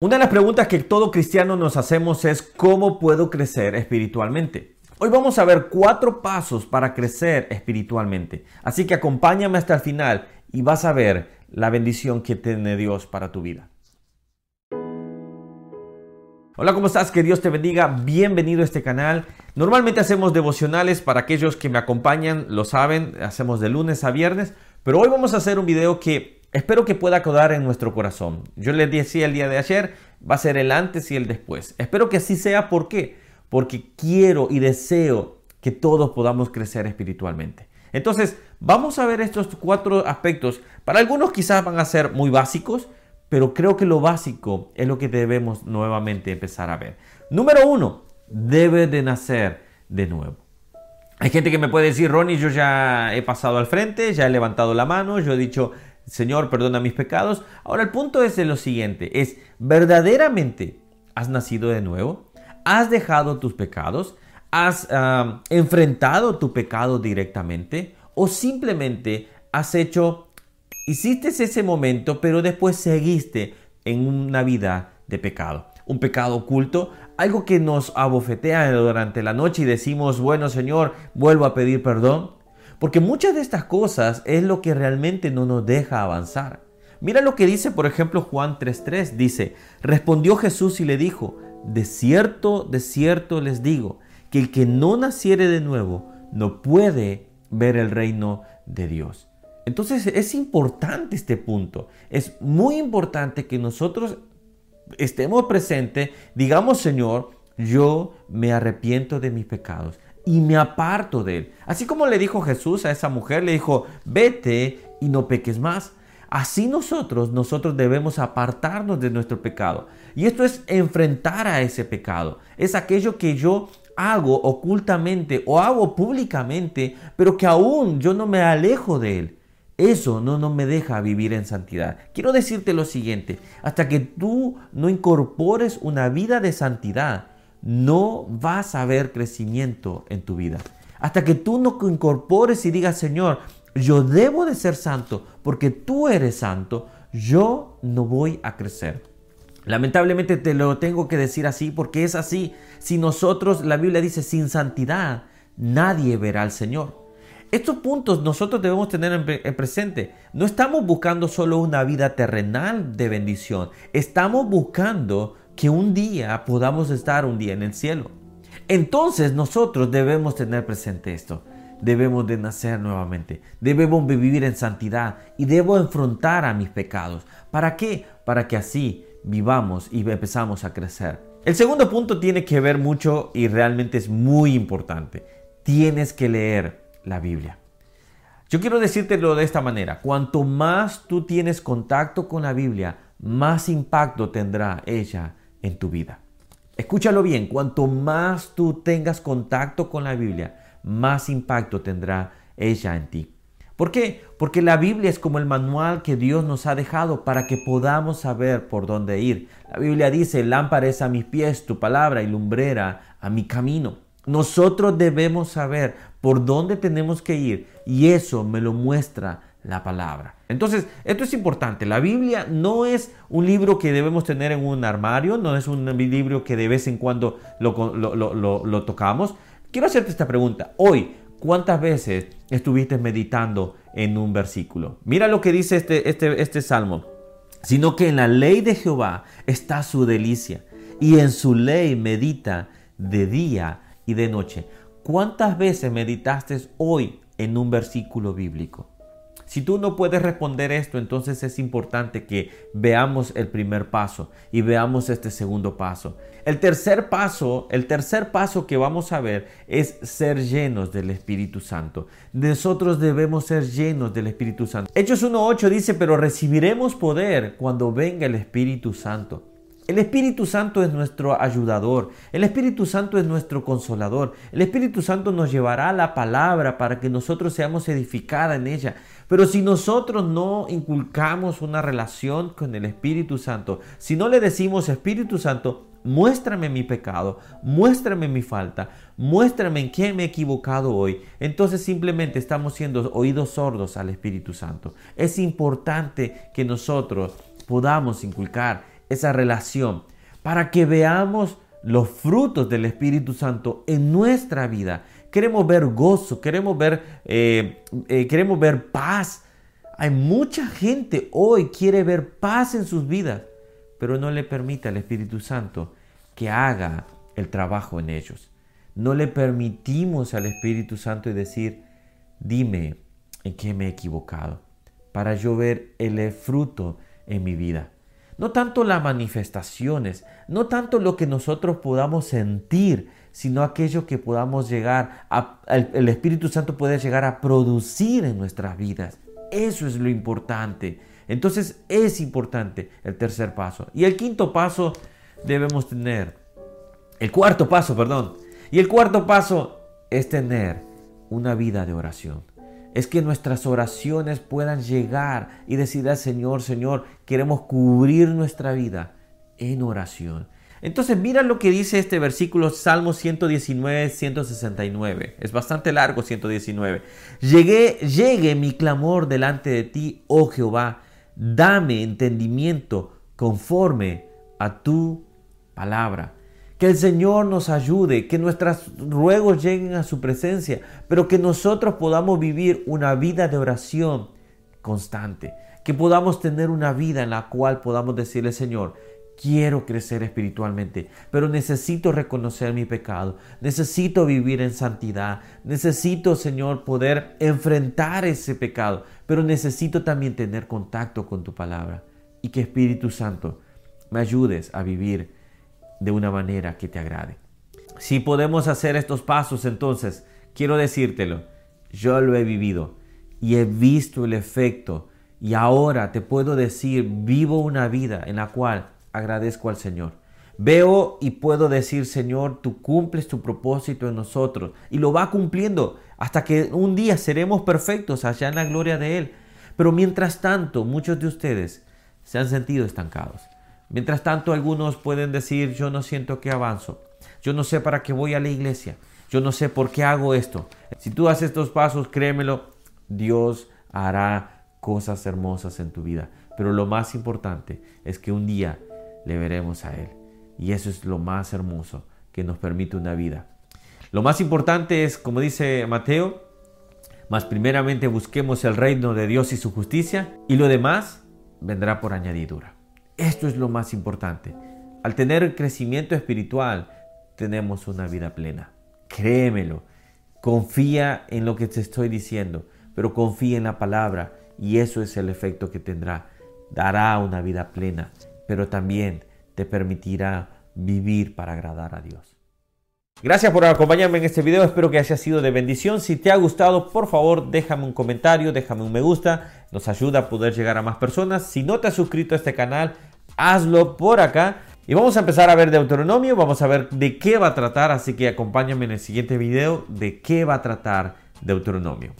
Una de las preguntas que todo cristiano nos hacemos es ¿cómo puedo crecer espiritualmente? Hoy vamos a ver cuatro pasos para crecer espiritualmente. Así que acompáñame hasta el final y vas a ver la bendición que tiene Dios para tu vida. Hola, ¿cómo estás? Que Dios te bendiga. Bienvenido a este canal. Normalmente hacemos devocionales para aquellos que me acompañan, lo saben, hacemos de lunes a viernes, pero hoy vamos a hacer un video que Espero que pueda quedar en nuestro corazón. Yo les decía el día de ayer, va a ser el antes y el después. Espero que así sea. ¿Por qué? Porque quiero y deseo que todos podamos crecer espiritualmente. Entonces, vamos a ver estos cuatro aspectos. Para algunos quizás van a ser muy básicos, pero creo que lo básico es lo que debemos nuevamente empezar a ver. Número uno, debe de nacer de nuevo. Hay gente que me puede decir, Ronnie, yo ya he pasado al frente, ya he levantado la mano, yo he dicho, Señor, perdona mis pecados. Ahora el punto es de lo siguiente, es verdaderamente has nacido de nuevo, has dejado tus pecados, has enfrentado tu pecado directamente o simplemente has hecho, hiciste ese momento, pero después seguiste en una vida de pecado. Un pecado oculto, algo que nos abofetea durante la noche y decimos, bueno Señor, vuelvo a pedir perdón. Porque muchas de estas cosas es lo que realmente no nos deja avanzar. Mira lo que dice, por ejemplo, Juan 3.3. Dice, respondió Jesús y le dijo, de cierto, de cierto les digo, que el que no naciere de nuevo no puede ver el reino de Dios. Entonces es importante este punto. Es muy importante que nosotros estemos presentes, digamos, Señor, yo me arrepiento de mis pecados y me aparto de él. Así como le dijo Jesús a esa mujer, le dijo, vete y no peques más. Así nosotros, nosotros debemos apartarnos de nuestro pecado. Y esto es enfrentar a ese pecado. Es aquello que yo hago ocultamente o hago públicamente, pero que aún yo no me alejo de él. Eso no, no me deja vivir en santidad. Quiero decirte lo siguiente, hasta que tú no incorpores una vida de santidad, no vas a ver crecimiento en tu vida. Hasta que tú no incorpores y digas, Señor, yo debo de ser santo porque tú eres santo, yo no voy a crecer. Lamentablemente te lo tengo que decir así porque es así. Si nosotros, la Biblia dice, sin santidad, nadie verá al Señor. Estos puntos nosotros debemos tener en, presente. No estamos buscando solo una vida terrenal de bendición, estamos buscando que un día podamos estar un día en el cielo. Entonces nosotros debemos tener presente esto. Debemos de nacer nuevamente. Debemos vivir en santidad y debo enfrentar a mis pecados. ¿Para qué? Para que así vivamos y empezamos a crecer. El segundo punto tiene que ver mucho y realmente es muy importante. Tienes que leer la Biblia. Yo quiero decírtelo de esta manera. Cuanto más tú tienes contacto con la Biblia, más impacto tendrá ella en tu vida. Escúchalo bien, cuanto más tú tengas contacto con la Biblia, más impacto tendrá ella en ti. ¿Por qué? Porque la Biblia es como el manual que Dios nos ha dejado para que podamos saber por dónde ir. La Biblia dice, lámpara es a mis pies tu palabra y lumbrera a mi camino. Nosotros debemos saber por dónde tenemos que ir y eso me lo muestra la palabra. Entonces, esto es importante. La Biblia no es un libro que debemos tener en un armario, no es un libro que de vez en cuando lo, tocamos. Quiero hacerte esta pregunta. Hoy, ¿cuántas veces estuviste meditando en un versículo? Mira lo que dice este, este, este salmo. Sino que en la ley de Jehová está su delicia y en su ley medita de día y de noche. ¿Cuántas veces meditaste hoy en un versículo bíblico? Si tú no puedes responder esto, entonces es importante que veamos el primer paso y veamos este segundo paso. El tercer paso, el tercer paso que vamos a ver es ser llenos del Espíritu Santo. Nosotros debemos ser llenos del Espíritu Santo. Hechos 1.8 dice, pero recibiremos poder cuando venga el Espíritu Santo. El Espíritu Santo es nuestro ayudador, el Espíritu Santo es nuestro consolador, el Espíritu Santo nos llevará la palabra para que nosotros seamos edificados en ella. Pero si nosotros no inculcamos una relación con el Espíritu Santo, si no le decimos Espíritu Santo, muéstrame mi pecado, muéstrame mi falta, muéstrame en qué me he equivocado hoy, entonces simplemente estamos siendo oídos sordos al Espíritu Santo. Es importante que nosotros podamos inculcar esa relación, para que veamos los frutos del Espíritu Santo en nuestra vida. Queremos ver gozo, queremos ver, eh, eh, queremos ver paz. Hay mucha gente hoy quiere ver paz en sus vidas, pero no le permite al Espíritu Santo que haga el trabajo en ellos. No le permitimos al Espíritu Santo decir, dime en qué me he equivocado, para yo ver el fruto en mi vida. No tanto las manifestaciones, no tanto lo que nosotros podamos sentir, sino aquello que podamos llegar a, el, Espíritu Santo puede llegar a producir en nuestras vidas. Eso es lo importante. Entonces es importante el tercer paso. Y el quinto paso debemos tener, el cuarto paso, perdón. Y el cuarto paso es tener una vida de oración es que nuestras oraciones puedan llegar y decir al Señor, Señor, queremos cubrir nuestra vida en oración. Entonces mira lo que dice este versículo Salmo 119, 169. Es bastante largo 119. Llegué, llegue mi clamor delante de ti, oh Jehová, dame entendimiento conforme a tu palabra. Que el Señor nos ayude, que nuestros ruegos lleguen a su presencia, pero que nosotros podamos vivir una vida de oración constante, que podamos tener una vida en la cual podamos decirle, Señor, quiero crecer espiritualmente, pero necesito reconocer mi pecado, necesito vivir en santidad, necesito, Señor, poder enfrentar ese pecado, pero necesito también tener contacto con tu palabra y que Espíritu Santo me ayudes a vivir de una manera que te agrade. Si podemos hacer estos pasos, entonces, quiero decírtelo, yo lo he vivido y he visto el efecto y ahora te puedo decir, vivo una vida en la cual agradezco al Señor. Veo y puedo decir, Señor, tú cumples tu propósito en nosotros y lo va cumpliendo hasta que un día seremos perfectos allá en la gloria de Él. Pero mientras tanto, muchos de ustedes se han sentido estancados. Mientras tanto, algunos pueden decir, yo no siento que avanzo, yo no sé para qué voy a la iglesia, yo no sé por qué hago esto. Si tú haces estos pasos, créemelo, Dios hará cosas hermosas en tu vida. Pero lo más importante es que un día le veremos a Él. Y eso es lo más hermoso que nos permite una vida. Lo más importante es, como dice Mateo, más primeramente busquemos el reino de Dios y su justicia y lo demás vendrá por añadidura. Esto es lo más importante. Al tener crecimiento espiritual, tenemos una vida plena. Créemelo. Confía en lo que te estoy diciendo, pero confía en la palabra y eso es el efecto que tendrá. Dará una vida plena, pero también te permitirá vivir para agradar a Dios. Gracias por acompañarme en este video, espero que haya sido de bendición. Si te ha gustado, por favor déjame un comentario, déjame un me gusta, nos ayuda a poder llegar a más personas. Si no te has suscrito a este canal, hazlo por acá. Y vamos a empezar a ver Deuteronomio, vamos a ver de qué va a tratar, así que acompáñame en el siguiente video de qué va a tratar Deuteronomio.